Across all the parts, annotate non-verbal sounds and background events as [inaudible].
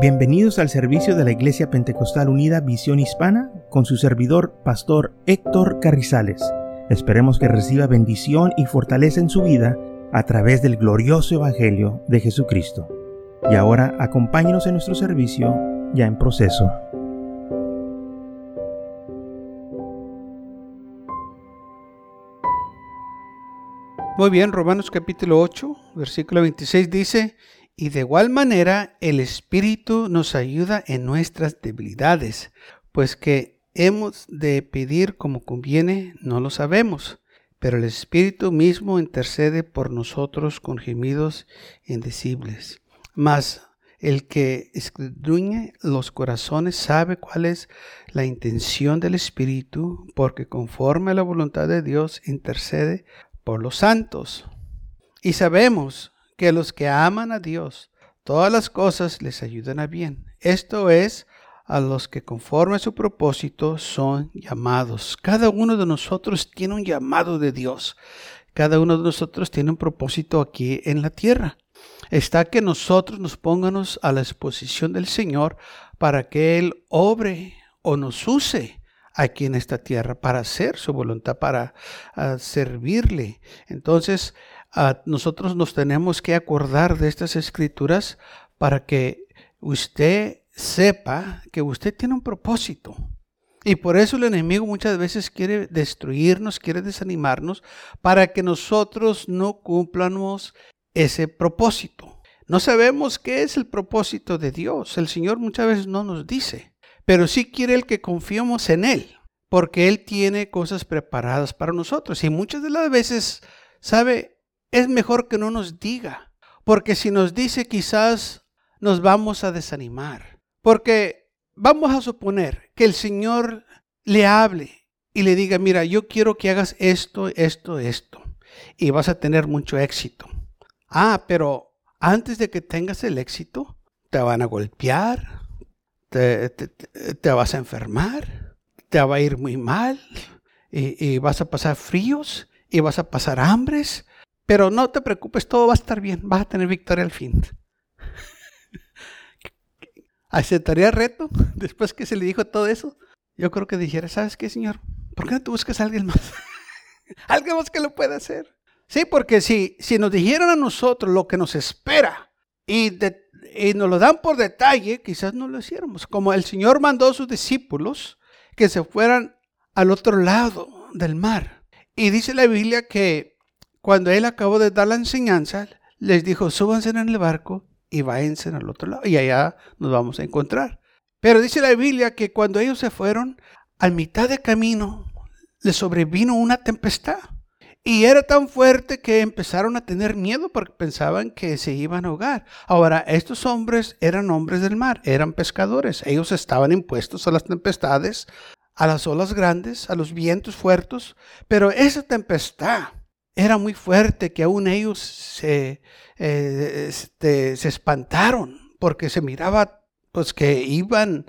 Bienvenidos al servicio de la Iglesia Pentecostal Unida Visión Hispana con su servidor, Pastor Héctor Carrizales. Esperemos que reciba bendición y fortaleza en su vida a través del glorioso Evangelio de Jesucristo. Y ahora acompáñenos en nuestro servicio ya en proceso. Muy bien, Romanos capítulo 8, versículo 26 dice, y de igual manera el Espíritu nos ayuda en nuestras debilidades, pues que hemos de pedir como conviene, no lo sabemos, pero el Espíritu mismo intercede por nosotros con gemidos indecibles. Mas el que escudriña los corazones sabe cuál es la intención del Espíritu, porque conforme a la voluntad de Dios intercede por los santos. Y sabemos que los que aman a Dios, todas las cosas les ayudan a bien. Esto es, a los que conforme a su propósito son llamados. Cada uno de nosotros tiene un llamado de Dios. Cada uno de nosotros tiene un propósito aquí en la tierra. Está que nosotros nos pónganos a la exposición del Señor para que Él obre o nos use aquí en esta tierra para hacer su voluntad, para ah, servirle. Entonces, nosotros nos tenemos que acordar de estas escrituras para que usted sepa que usted tiene un propósito. Y por eso el enemigo muchas veces quiere destruirnos, quiere desanimarnos, para que nosotros no cumplamos ese propósito. No sabemos qué es el propósito de Dios. El Señor muchas veces no nos dice, pero sí quiere el que confiemos en Él, porque Él tiene cosas preparadas para nosotros. Y muchas de las veces, ¿sabe? Es mejor que no nos diga, porque si nos dice quizás nos vamos a desanimar, porque vamos a suponer que el Señor le hable y le diga, mira, yo quiero que hagas esto, esto, esto, y vas a tener mucho éxito. Ah, pero antes de que tengas el éxito, te van a golpear, te, vas a enfermar, te va a ir muy mal, y, y vas a pasar fríos, y vas a pasar hambres, pero no te preocupes, todo va a estar bien, vas a tener victoria al fin. [laughs] ¿Aceptaría el reto [laughs] después que se le dijo todo eso? Yo creo que dijera, ¿sabes qué, Señor? ¿Por qué no te buscas a alguien más? [laughs] alguien más que lo pueda hacer. Sí, porque si, si nos dijeran a nosotros lo que nos espera y, y nos lo dan por detalle, quizás no lo hiciéramos. Como el Señor mandó a sus discípulos que se fueran al otro lado del mar. Y dice la Biblia que cuando él acabó de dar la enseñanza, les dijo, súbanse en el barco y váyanse al otro lado y allá nos vamos a encontrar. Pero dice la Biblia que cuando ellos se fueron, a mitad de camino les sobrevino una tempestad. Y era tan fuerte que empezaron a tener miedo porque pensaban que se iban a ahogar. Ahora, estos hombres eran hombres del mar, eran pescadores. Ellos estaban impuestos a las tempestades, a las olas grandes, a los vientos fuertes. Pero esa tempestad era muy fuerte que aún ellos se, eh, este, se espantaron porque se miraba pues que iban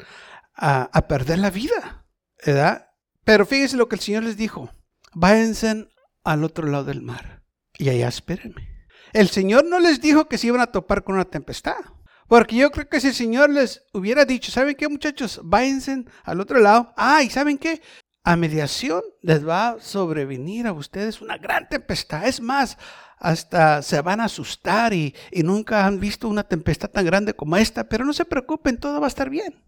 a, perder la vida, ¿verdad? Pero fíjense lo que el Señor les dijo, váyanse al otro lado del mar y allá espérenme. El Señor no les dijo que se iban a topar con una tempestad. Porque yo creo que si el Señor les hubiera dicho, ¿saben qué muchachos? Váyanse al otro lado. Ah, ¿y saben qué? A mediación les va a sobrevenir a ustedes una gran tempestad. Es más, hasta se van a asustar y, nunca han visto una tempestad tan grande como esta, pero no se preocupen, todo va a estar bien.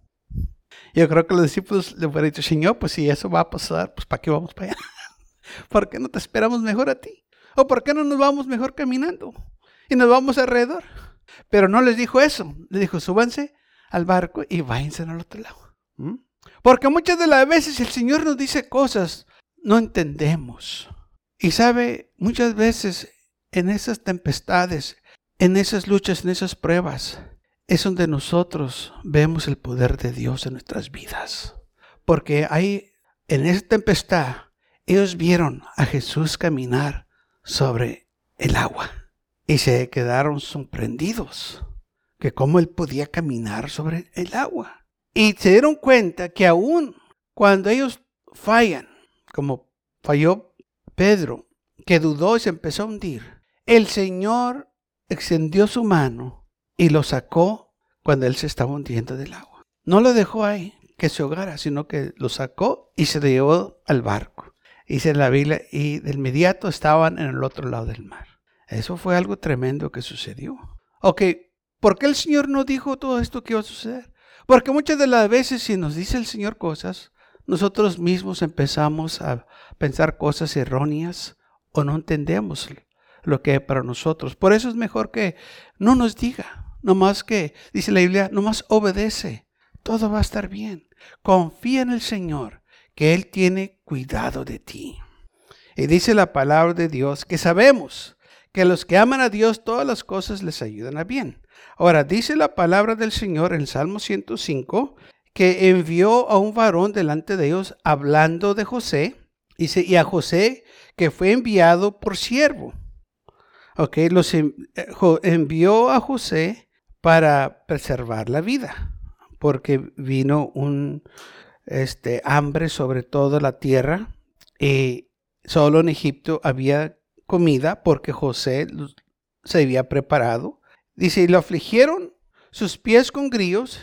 Yo creo que los discípulos le hubieran dicho, Señor, pues si eso va a pasar, pues ¿para qué vamos para allá? [laughs] ¿Por qué no te esperamos mejor a ti? ¿O por qué no nos vamos mejor caminando? Y nos vamos alrededor. Pero no les dijo eso. Les dijo, súbanse al barco y váyanse al otro lado. ¿Mm? Porque muchas de las veces el Señor nos dice cosas, no entendemos. Y sabe, muchas veces en esas tempestades, en esas luchas, en esas pruebas, es donde nosotros vemos el poder de Dios en nuestras vidas. Porque ahí, en esa tempestad, ellos vieron a Jesús caminar sobre el agua y se quedaron sorprendidos que cómo él podía caminar sobre el agua. Y se dieron cuenta que aún cuando ellos fallan, como falló Pedro, que dudó y se empezó a hundir, el Señor extendió su mano y lo sacó cuando él se estaba hundiendo del agua. No lo dejó ahí que se ahogara, sino que lo sacó y se lo llevó al barco. Dice la Biblia, y de inmediato estaban en el otro lado del mar. Eso fue algo tremendo que sucedió. Ok, ¿por qué el Señor no dijo todo esto que iba a suceder? Porque muchas de las veces si nos dice el Señor cosas, nosotros mismos empezamos a pensar cosas erróneas o no entendemos lo que es para nosotros. Por eso es mejor que no nos diga, nomás que, dice la Biblia, nomás obedece. Todo va a estar bien. Confía en el Señor, que Él tiene cuidado de ti. Y dice la palabra de Dios que sabemos que los que aman a Dios todas las cosas les ayudan a bien. Ahora, dice la palabra del Señor en Salmo 105 que envió a un varón delante de ellos hablando de José, y a José que fue enviado por siervo. Ok, los eh, envió a José para preservar la vida, porque vino un este, hambre sobre toda la tierra y solo en Egipto había comida porque José se había preparado. Dice, y lo afligieron sus pies con grillos,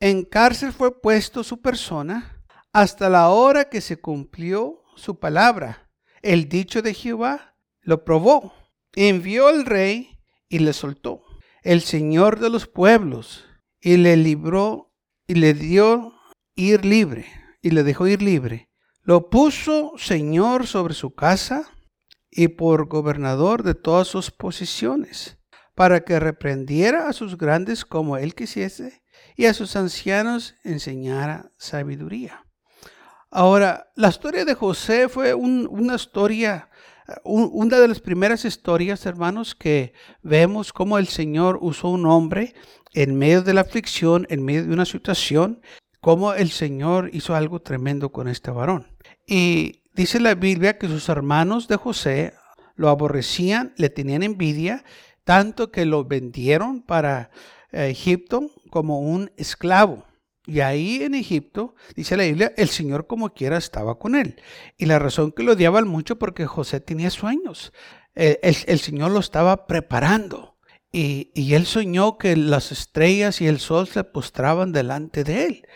en cárcel fue puesto su persona hasta la hora que se cumplió su palabra. El dicho de Jehová lo probó. Envió al rey y le soltó. El Señor de los pueblos y le libró y le dio ir libre y le dejó ir libre. Lo puso Señor sobre su casa y por gobernador de todas sus posiciones, para que reprendiera a sus grandes como él quisiese y a sus ancianos enseñara sabiduría. Ahora, la historia de José fue una historia, una de las primeras historias, hermanos, que vemos cómo el Señor usó un hombre en medio de la aflicción, en medio de una situación, cómo el Señor hizo algo tremendo con este varón. Y Dice la Biblia que sus hermanos de José lo aborrecían, le tenían envidia, tanto que lo vendieron para eh, Egipto como un esclavo. Y ahí en Egipto, dice la Biblia, el Señor como quiera estaba con él. Y la razón que lo odiaban mucho porque José tenía sueños. el, el Señor lo estaba preparando. Y, él soñó que las estrellas y el sol se postraban delante de él.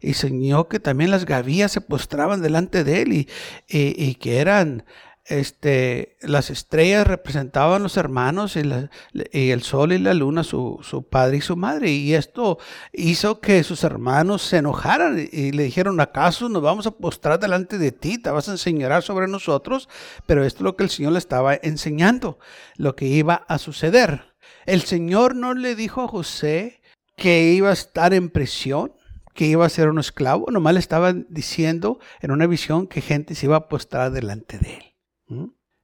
Y soñó que también las gavillas se postraban delante de él y, y, que eran, este, las estrellas representaban los hermanos y, el sol y la luna su, su, padre y su madre. Y esto hizo que sus hermanos se enojaran y le dijeron, ¿acaso nos vamos a postrar delante de ti? Te vas a enseñar sobre nosotros. Pero esto es lo que el Señor le estaba enseñando, lo que iba a suceder. El Señor no le dijo a José que iba a estar en prisión, que iba a ser un esclavo, nomás le estaba diciendo en una visión que gente se iba a postrar delante de él.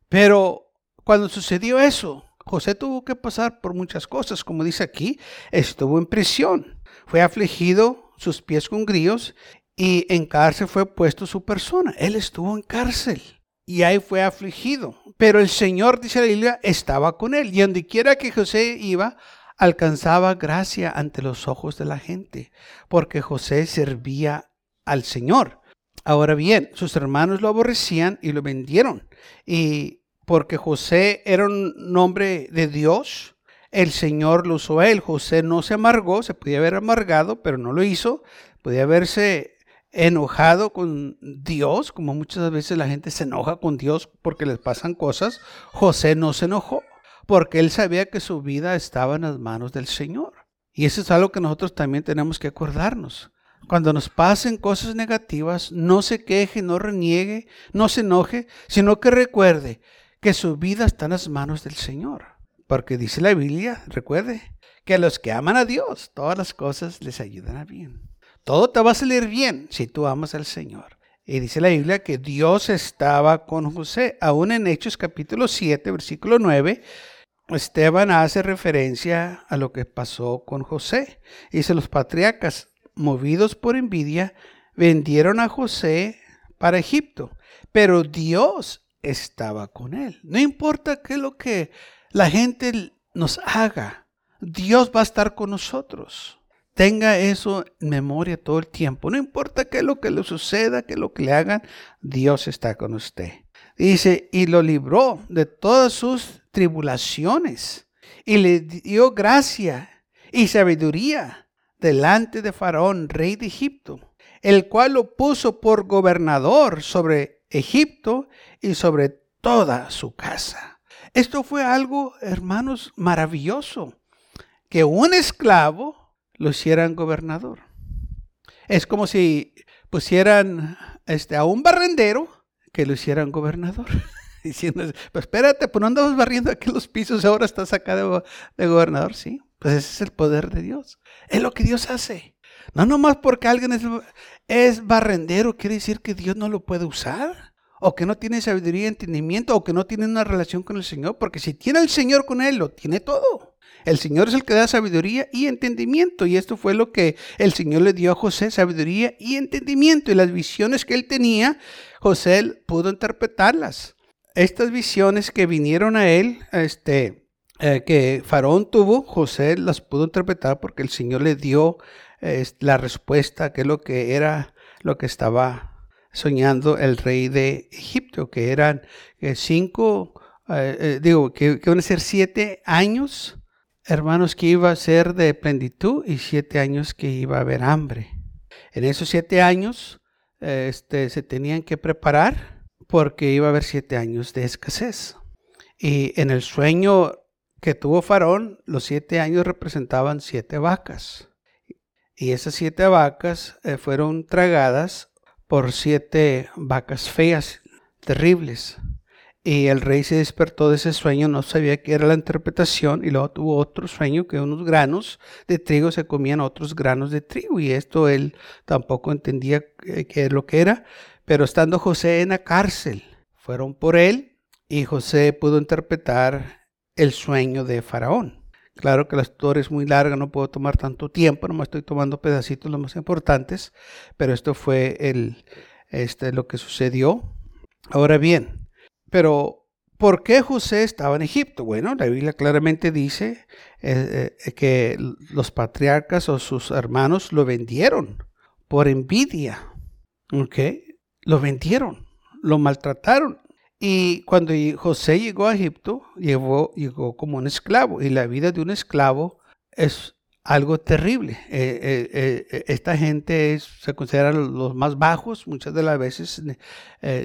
Pero cuando sucedió eso, José tuvo que pasar por muchas cosas, como dice aquí, estuvo en prisión, fue afligido, sus pies con grillos, y en cárcel fue puesto su persona. Él estuvo en cárcel y ahí fue afligido. Pero el Señor, dice la Biblia, estaba con él. Y donde quiera que José iba, alcanzaba gracia ante los ojos de la gente, porque José servía al Señor. Ahora bien, sus hermanos lo aborrecían y lo vendieron. Y porque José era un hombre de Dios, el Señor lo usó a él. José no se amargó, se podía haber amargado, pero no lo hizo. Podía haberse enojado con Dios, como muchas veces la gente se enoja con Dios porque les pasan cosas, José no se enojó porque él sabía que su vida estaba en las manos del Señor. Y eso es algo que nosotros también tenemos que acordarnos. Cuando nos pasen cosas negativas, no se queje, no reniegue, no se enoje, sino que recuerde que su vida está en las manos del Señor. Porque dice la Biblia, recuerde, que a los que aman a Dios, todas las cosas les ayudan a bien. Todo te va a salir bien si tú amas al Señor. Y dice la Biblia que Dios estaba con José. Aún en Hechos capítulo 7, versículo 9, Esteban hace referencia a lo que pasó con José. Dice, los patriarcas, movidos por envidia, vendieron a José para Egipto, pero Dios estaba con él. No importa qué es lo que la gente nos haga, Dios va a estar con nosotros. Tenga eso en memoria todo el tiempo. No importa qué es lo que le suceda, qué es lo que le hagan, Dios está con usted. Dice, y lo libró de todas sus tribulaciones y le dio gracia y sabiduría delante de Faraón, rey de Egipto, el cual lo puso por gobernador sobre Egipto y sobre toda su casa. Esto fue algo, hermanos, maravilloso, que un esclavo lo hicieran gobernador. Es como si pusieran este, a un barrendero que lo hicieran gobernador. [laughs] Diciendo, pues espérate, pues no andamos barriendo aquí los pisos, ahora estás acá de, de gobernador. Sí, pues ese es el poder de Dios. Es lo que Dios hace. No nomás porque alguien es, barrendero, quiere decir que Dios no lo puede usar. O que no tiene sabiduría y entendimiento, o que no tiene una relación con el Señor. Porque si tiene el Señor con él, lo tiene todo. El Señor es el que da sabiduría y entendimiento. Y esto fue lo que el Señor le dio a José, sabiduría y entendimiento. Y las visiones que él tenía, José pudo interpretarlas. Estas visiones que vinieron a él, este, eh, que Faraón tuvo, José las pudo interpretar porque el Señor le dio la respuesta, que es lo que era lo que estaba soñando el rey de Egipto, que eran eh, cinco, eh, digo, que, van a ser siete años, hermanos, que iba a ser de plenitud y siete años que iba a haber hambre. En esos siete años este, se tenían que preparar porque iba a haber siete años de escasez. Y en el sueño que tuvo Faraón, los siete años representaban siete vacas. Y esas siete vacas eh, fueron tragadas por siete vacas feas, terribles. Y el rey se despertó de ese sueño, no sabía qué era la interpretación, y luego tuvo otro sueño que unos granos de trigo se comían otros granos de trigo, y esto él tampoco entendía eh, qué es lo que era. Pero estando José en la cárcel, fueron por él, y José pudo interpretar el sueño de Faraón. Claro que la historia es muy larga, no puedo tomar tanto tiempo, nomás estoy tomando pedacitos los más importantes, pero esto fue el, este, lo que sucedió. Ahora bien, pero ¿por qué José estaba en Egipto? Bueno, la Biblia claramente dice eh, eh, que los patriarcas o sus hermanos lo vendieron por envidia. Lo vendieron, lo maltrataron. Y cuando José llegó a Egipto, llegó, como un esclavo. Y la vida de un esclavo es algo terrible. Eh, eh, eh, esta gente se considera los más bajos. Muchas de las veces,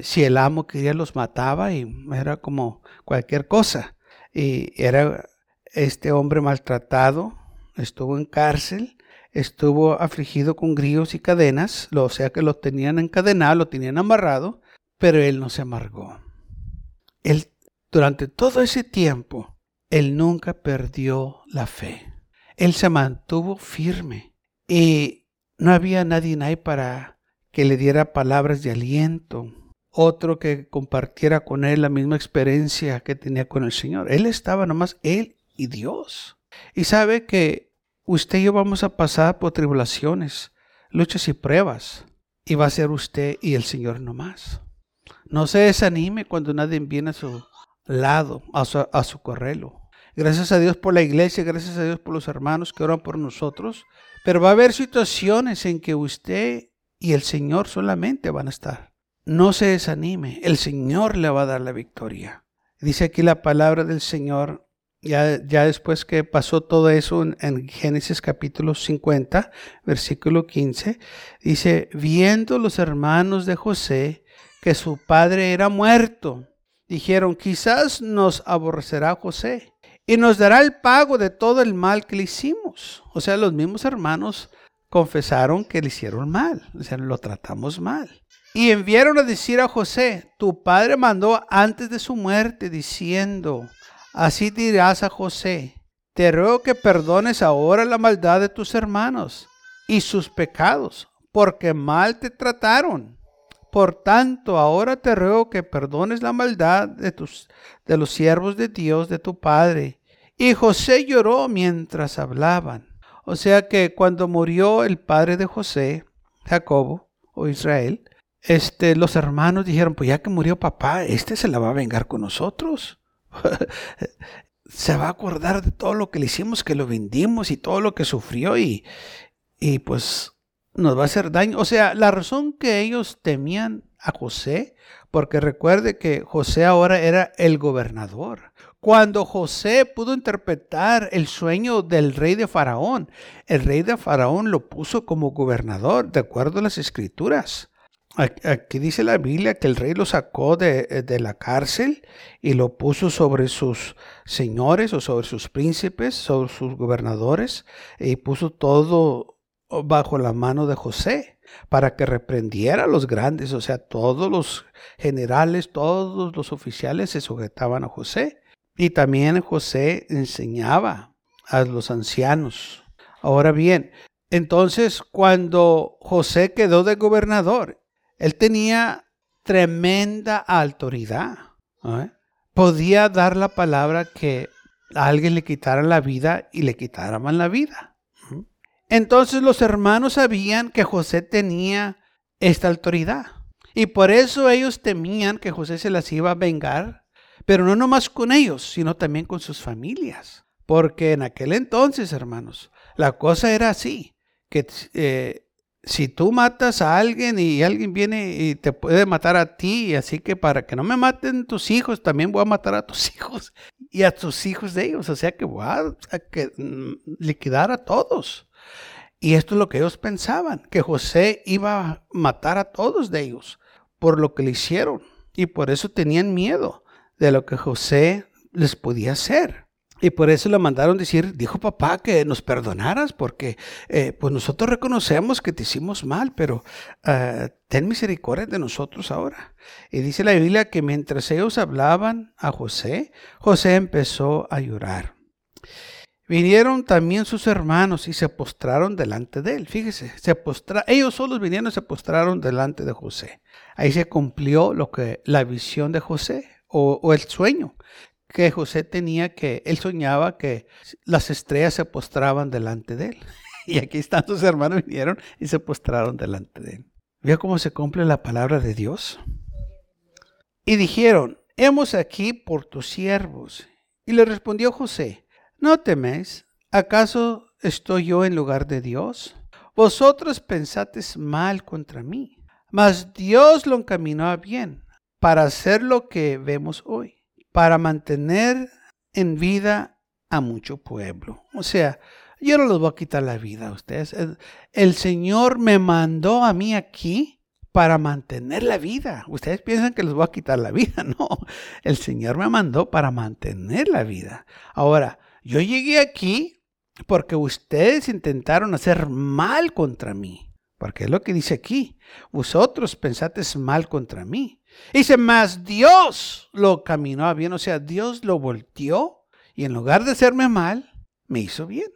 si el amo quería, los mataba y era como cualquier cosa. Y era este hombre maltratado, estuvo en cárcel, estuvo afligido con grillos y cadenas, o sea que lo tenían encadenado, lo tenían amarrado, pero él no se amargó. Durante todo ese tiempo, él nunca perdió la fe. Él se mantuvo firme y no había nadie ahí para que le diera palabras de aliento, otro que compartiera con él la misma experiencia que tenía con el Señor. Él estaba nomás, él y Dios. Y sabe que usted y yo vamos a pasar por tribulaciones, luchas y pruebas, y va a ser usted y el Señor nomás. No se desanime cuando nadie viene a su lado, a su, a su correlo. Gracias a Dios por la iglesia, gracias a Dios por los hermanos que oran por nosotros. Pero va a haber situaciones en que usted y el Señor solamente van a estar. No se desanime, el Señor le va a dar la victoria. Dice aquí la palabra del Señor, ya, ya después que pasó todo eso en, en Génesis capítulo 50, versículo 15, dice, viendo los hermanos de José que su padre era muerto. Dijeron, quizás nos aborrecerá José y nos dará el pago de todo el mal que le hicimos. O sea, los mismos hermanos confesaron que le hicieron mal, o sea, lo tratamos mal. Y enviaron a decir a José, tu padre mandó antes de su muerte diciendo, así dirás a José, te ruego que perdones ahora la maldad de tus hermanos y sus pecados, porque mal te trataron. Por tanto, ahora te ruego que perdones la maldad de, tus, de los siervos de Dios, de tu Padre. Y José lloró mientras hablaban. O sea que cuando murió el padre de José, Jacobo o Israel, este, los hermanos dijeron, pues ya que murió papá, este se la va a vengar con nosotros. [laughs] se va a acordar de todo lo que le hicimos, que lo vendimos y todo lo que sufrió y, y pues nos va a hacer daño. O sea, la razón que ellos temían a José, porque recuerde que José ahora era el gobernador. Cuando José pudo interpretar el sueño del rey de Faraón, el rey de Faraón lo puso como gobernador, de acuerdo a las escrituras. Aquí dice la Biblia que el rey lo sacó de, de, la cárcel y lo puso sobre sus señores o sobre sus príncipes, sobre sus gobernadores, y puso todo bajo la mano de José para que reprendiera a los grandes, o sea, todos los generales, todos los oficiales se sujetaban a José. Y también José enseñaba a los ancianos. Ahora bien, entonces cuando José quedó de gobernador, él tenía tremenda autoridad. Podía dar la palabra que a alguien le quitaran la vida y le quitaran la vida. Entonces los hermanos sabían que José tenía esta autoridad. Y por eso ellos temían que José se las iba a vengar pero no nomás con ellos, sino también con sus familias. Porque en aquel entonces, hermanos, la cosa era así, que eh, si tú matas a alguien y alguien viene y te puede matar a ti, así que para que no me maten tus hijos, también voy a matar a tus [laughs] hijos y a tus hijos de ellos. O sea que voy a, que, mm, liquidar a todos. Y esto es lo que ellos pensaban, que José iba a matar a todos de ellos por lo que le hicieron. Y por eso tenían miedo de lo que José les podía hacer. Y por eso le mandaron decir, dijo papá que nos perdonaras porque eh, pues nosotros reconocemos que te hicimos mal, pero eh, ten misericordia de nosotros ahora. Y dice la Biblia que mientras ellos hablaban a José, José empezó a llorar. Vinieron también sus hermanos y se postraron delante de él. Fíjese, se postra ellos solos vinieron y se postraron delante de José. Ahí se cumplió lo que la visión de José o, el sueño que José tenía que él soñaba que las estrellas se postraban delante de él. [laughs] Y aquí están sus hermanos vinieron y se postraron delante de él. ¿Vio cómo se cumple la palabra de Dios? Y dijeron, hemos aquí por tus siervos. Y le respondió José, no teméis, ¿acaso estoy yo en lugar de Dios? Vosotros pensates mal contra mí, mas Dios lo encaminó a bien para hacer lo que vemos hoy, para mantener en vida a mucho pueblo. O sea, yo no les voy a quitar la vida a ustedes. El, Señor me mandó a mí aquí para mantener la vida. Ustedes piensan que les voy a quitar la vida. [laughs] No, el Señor me mandó para mantener la vida. Ahora, yo llegué aquí porque ustedes intentaron hacer mal contra mí. Porque es lo que dice aquí. Vosotros pensaste mal contra mí. Dice, más Dios lo caminó a bien, o sea, Dios lo volteó y en lugar de hacerme mal, me hizo bien.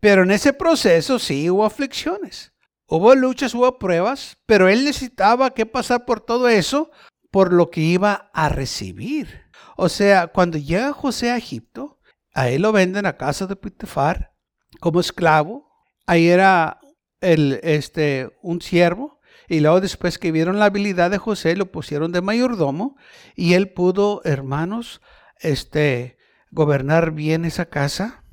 Pero en ese proceso sí hubo aflicciones, hubo luchas, hubo pruebas, pero él necesitaba que pasar por todo eso por lo que iba a recibir. O sea, cuando llega José a Egipto, a lo venden a casa de Potifar como esclavo. Ahí era el, este, un siervo y luego después que vieron la habilidad de José, lo pusieron de mayordomo y él pudo, hermanos, este, gobernar bien esa casa.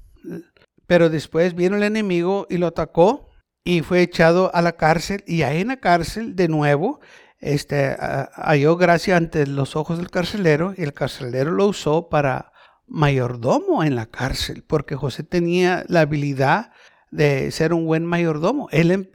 Pero después vino el enemigo y lo atacó y fue echado a la cárcel y ahí en la cárcel de nuevo este, halló gracia ante los ojos del carcelero y el carcelero lo usó para mayordomo en la cárcel porque José tenía la habilidad de ser un buen mayordomo. Él, em,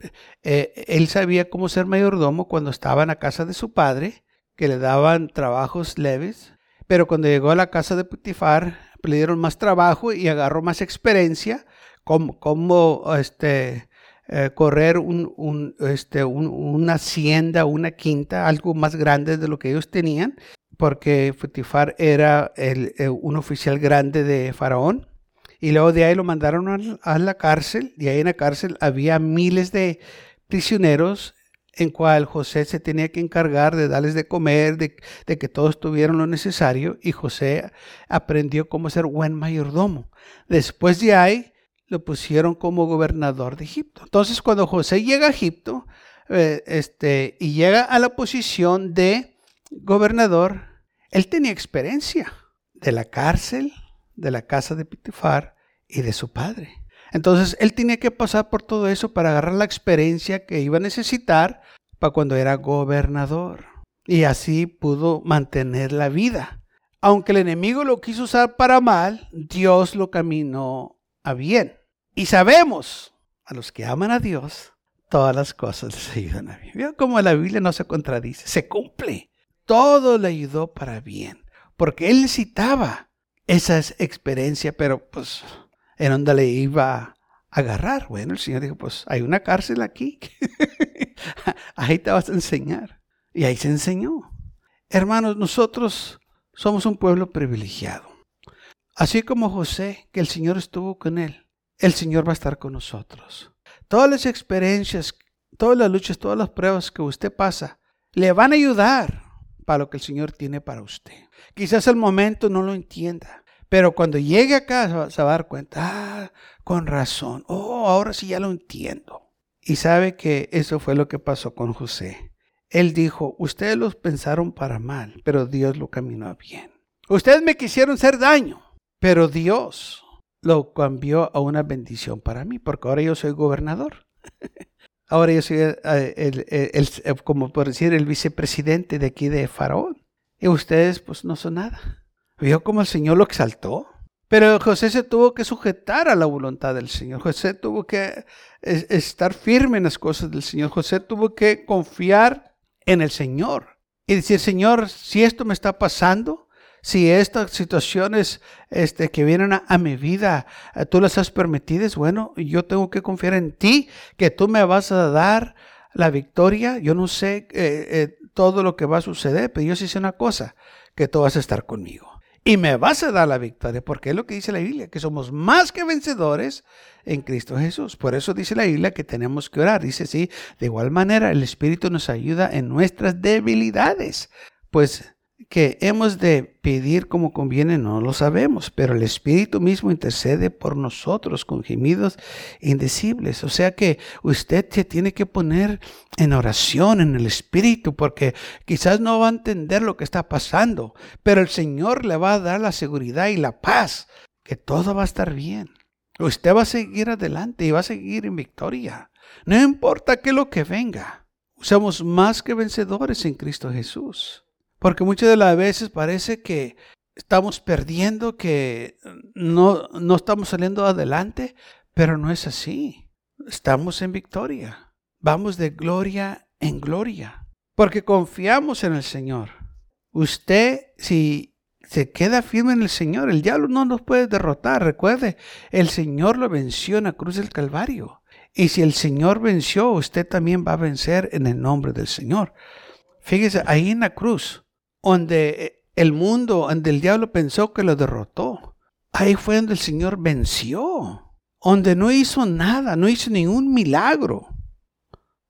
eh, él sabía cómo ser mayordomo cuando estaba en la casa de su padre, que le daban trabajos leves, pero cuando llegó a la casa de Putifar, le dieron más trabajo y agarró más experiencia, como, este, eh, correr un, este, una hacienda, una quinta, algo más grande de lo que ellos tenían, porque Putifar era el, eh, un oficial grande de Faraón y luego de ahí lo mandaron a la cárcel, y ahí en la cárcel había miles de prisioneros en cual José se tenía que encargar de darles de comer, de, que todos tuvieran lo necesario, y José aprendió cómo ser buen mayordomo. Después de ahí lo pusieron como gobernador de Egipto. Entonces cuando José llega a Egipto eh, este, y llega a la posición de gobernador, él tenía experiencia de la cárcel, de la casa de Pitifar y de su padre. Entonces él tenía que pasar por todo eso para agarrar la experiencia que iba a necesitar para cuando era gobernador. Y así pudo mantener la vida. aunque el enemigo lo quiso usar para mal, Dios lo caminó a bien. Y sabemos, a los que aman a Dios, todas las cosas les ayudan a bien. ¿Vio cómo la Biblia no se contradice? Se cumple. Todo le ayudó para bien. Porque él necesitaba esa experiencia, pero pues, ¿en dónde le iba a agarrar? Bueno, el Señor dijo, pues hay una cárcel aquí. [laughs] ahí te vas a enseñar. Y ahí se enseñó. Hermanos, nosotros somos un pueblo privilegiado. Así como José, que el Señor estuvo con él, el Señor va a estar con nosotros. Todas las experiencias, todas las luchas, todas las pruebas que usted pasa, le van a ayudar para lo que el Señor tiene para usted. Quizás al momento no lo entienda, pero cuando llegue acá se va a dar cuenta, ah, con razón, oh, ahora sí ya lo entiendo. Y sabe que eso fue lo que pasó con José. Él dijo, ustedes los pensaron para mal, pero Dios lo caminó bien. Ustedes me quisieron hacer daño, pero Dios lo cambió a una bendición para mí, porque ahora yo soy gobernador. [laughs] ahora yo soy eh, el, como por decir, el vicepresidente de aquí de Faraón. Y ustedes pues no son nada. ¿Vio cómo el Señor lo exaltó? Pero José se tuvo que sujetar a la voluntad del Señor. José tuvo que estar firme en las cosas del Señor. José tuvo que confiar en el Señor. Y decir, Señor, si esto me está pasando, si estas situaciones este, que vienen a, mi vida, eh, tú las has permitido, bueno, yo tengo que confiar en ti, que tú me vas a dar la victoria. Yo no sé eh, eh, todo lo que va a suceder, pero yo sí sé una cosa, que tú vas a estar conmigo y me vas a dar la victoria, porque es lo que dice la Biblia, que somos más que vencedores en Cristo Jesús. Por eso dice la Biblia que tenemos que orar. Dice, sí, de igual manera el Espíritu nos ayuda en nuestras debilidades. Pues que hemos de pedir como conviene no lo sabemos, pero el Espíritu mismo intercede por nosotros con gemidos indecibles. O sea que usted se tiene que poner en oración en el Espíritu porque quizás no va a entender lo que está pasando, pero el Señor le va a dar la seguridad y la paz que todo va a estar bien. Usted va a seguir adelante y va a seguir en victoria. No importa qué lo que venga. Somos más que vencedores en Cristo Jesús. Porque muchas de las veces parece que estamos perdiendo, que no, no estamos saliendo adelante, pero no es así. Estamos en victoria. Vamos de gloria en gloria. Porque confiamos en el Señor. Usted, si se queda firme en el Señor, el diablo no nos puede derrotar. Recuerde, el Señor lo venció en la cruz del Calvario. Y si el Señor venció, usted también va a vencer en el nombre del Señor. Fíjese, ahí en la cruz, donde eh, el mundo, donde el diablo pensó que lo derrotó. Ahí fue donde el Señor venció, donde no hizo nada, no hizo ningún milagro,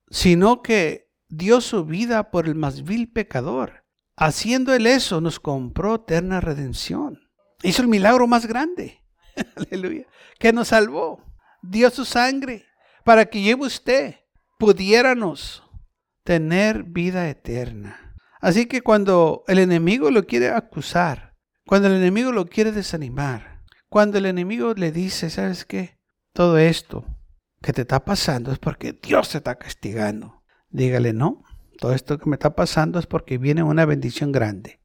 sino que dio su vida por el más vil pecador. Haciendo él eso, nos compró eterna redención. Hizo el milagro más grande, [laughs] aleluya, que nos salvó. Dio su sangre para que yo usted pudiéramos tener vida eterna. Así que cuando el enemigo lo quiere acusar, cuando el enemigo lo quiere desanimar, cuando el enemigo le dice, ¿sabes qué? Todo esto que te está pasando es porque Dios te está castigando. Dígale, no, todo esto que me está pasando es porque viene una bendición grande.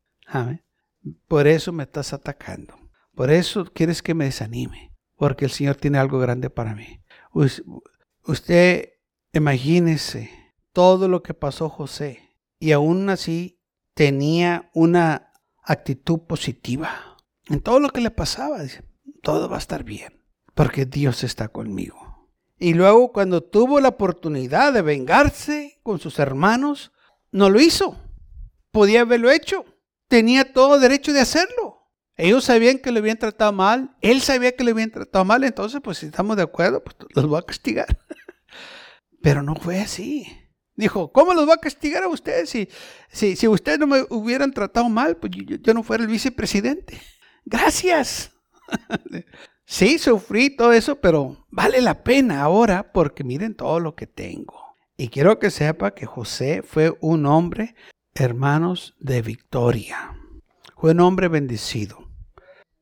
Por eso me estás atacando. Por eso quieres que me desanime. Porque el Señor tiene algo grande para mí. Usted imagínese todo lo que pasó José y aún así tenía una actitud positiva. En todo lo que le pasaba, dice, todo va a estar bien, porque Dios está conmigo. Y luego cuando tuvo la oportunidad de vengarse con sus hermanos, no lo hizo. Podía haberlo hecho. Tenía todo derecho de hacerlo. Ellos sabían que lo habían tratado mal. Él sabía que lo habían tratado mal. Entonces, pues si estamos de acuerdo, pues los voy a castigar. [laughs] Pero no fue así. Dijo, ¿cómo los va a castigar a ustedes si, si, si ustedes no me hubieran tratado mal? Pues yo, no fuera el vicepresidente. [laughs] Gracias. [laughs] sí, sufrí todo eso, pero vale la pena ahora porque miren todo lo que tengo. Y quiero que sepa que José fue un hombre, hermanos, de victoria. Fue un hombre bendecido.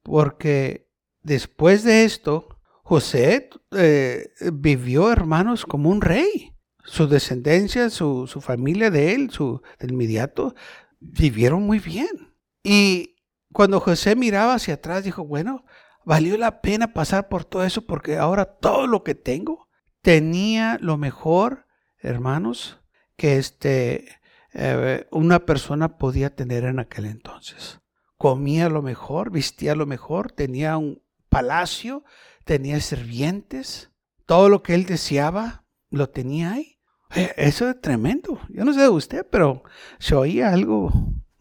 Porque después de esto, José eh, vivió, hermanos, como un rey su descendencia, su, familia de él, su, de inmediato, vivieron muy bien. Y cuando José miraba hacia atrás, dijo, bueno, valió la pena pasar por todo eso porque ahora todo lo que tengo tenía lo mejor, hermanos, que este, eh, una persona podía tener en aquel entonces. Comía lo mejor, vestía lo mejor, tenía un palacio, tenía sirvientes, todo lo que él deseaba lo tenía ahí. Eh, eso es tremendo. Yo no sé de usted, pero se oía algo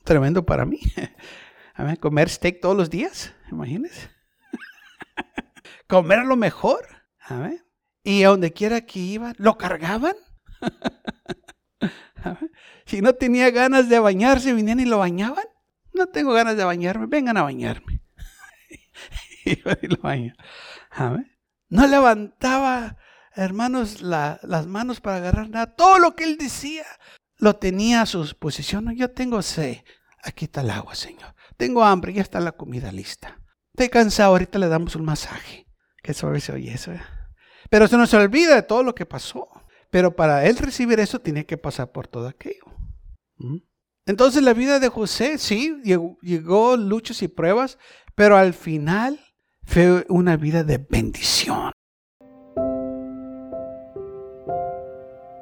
tremendo para mí. [laughs] Comer steak todos los días, imagínese. [laughs] Comer lo mejor. Y a donde quiera que iba, lo cargaban. [laughs] si no tenía ganas de bañarse, venían y lo bañaban. No tengo ganas de bañarme, vengan a bañarme. y lo No levantaba, hermanos, las manos para agarrar nada. Todo lo que él decía lo tenía a su posición. Yo tengo sed. Aquí está el agua, Señor. Tengo hambre, ya está la comida lista. Estoy cansado, ahorita le damos un masaje. Qué suave se oye eso. ¿eh? Pero se nos olvida de todo lo que pasó. Pero para él recibir eso tiene que pasar por todo aquello. ¿Mm? Entonces la vida de José, sí, llegó luchas y pruebas, pero al final fue una vida de bendición.